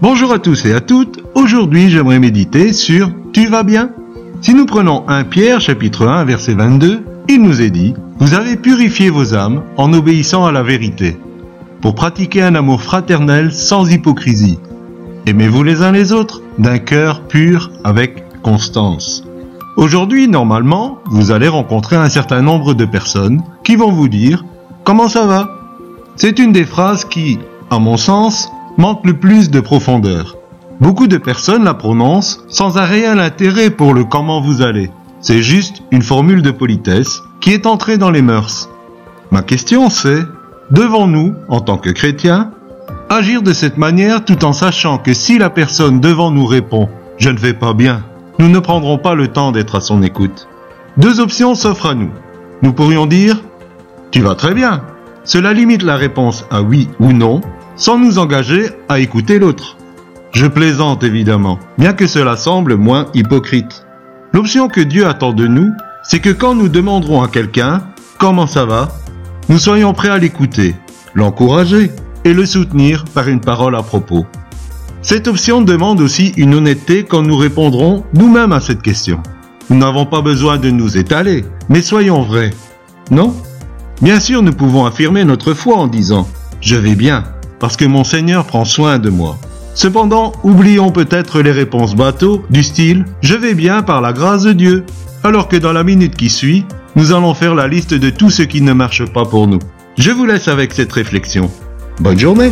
Bonjour à tous et à toutes, aujourd'hui j'aimerais méditer sur Tu vas bien? Si nous prenons 1 Pierre chapitre 1 verset 22, il nous est dit Vous avez purifié vos âmes en obéissant à la vérité, pour pratiquer un amour fraternel sans hypocrisie. Aimez-vous les uns les autres d'un cœur pur avec constance. Aujourd'hui, normalement, vous allez rencontrer un certain nombre de personnes qui vont vous dire Comment ça va? C'est une des phrases qui, à mon sens, manque le plus de profondeur. Beaucoup de personnes la prononcent sans un réel intérêt pour le comment vous allez. C'est juste une formule de politesse qui est entrée dans les mœurs. Ma question c'est, devons-nous, en tant que chrétiens, agir de cette manière tout en sachant que si la personne devant nous répond ⁇ Je ne vais pas bien ⁇ nous ne prendrons pas le temps d'être à son écoute. Deux options s'offrent à nous. Nous pourrions dire ⁇ Tu vas très bien ⁇ Cela limite la réponse à oui ou non, sans nous engager à écouter l'autre. Je plaisante évidemment, bien que cela semble moins hypocrite. L'option que Dieu attend de nous, c'est que quand nous demanderons à quelqu'un comment ça va, nous soyons prêts à l'écouter, l'encourager et le soutenir par une parole à propos. Cette option demande aussi une honnêteté quand nous répondrons nous-mêmes à cette question. Nous n'avons pas besoin de nous étaler, mais soyons vrais. Non? Bien sûr, nous pouvons affirmer notre foi en disant ⁇ Je vais bien, parce que mon Seigneur prend soin de moi ⁇ Cependant, oublions peut-être les réponses bateaux du style ⁇ Je vais bien par la grâce de Dieu ⁇ alors que dans la minute qui suit, nous allons faire la liste de tout ce qui ne marche pas pour nous. Je vous laisse avec cette réflexion. Bonne journée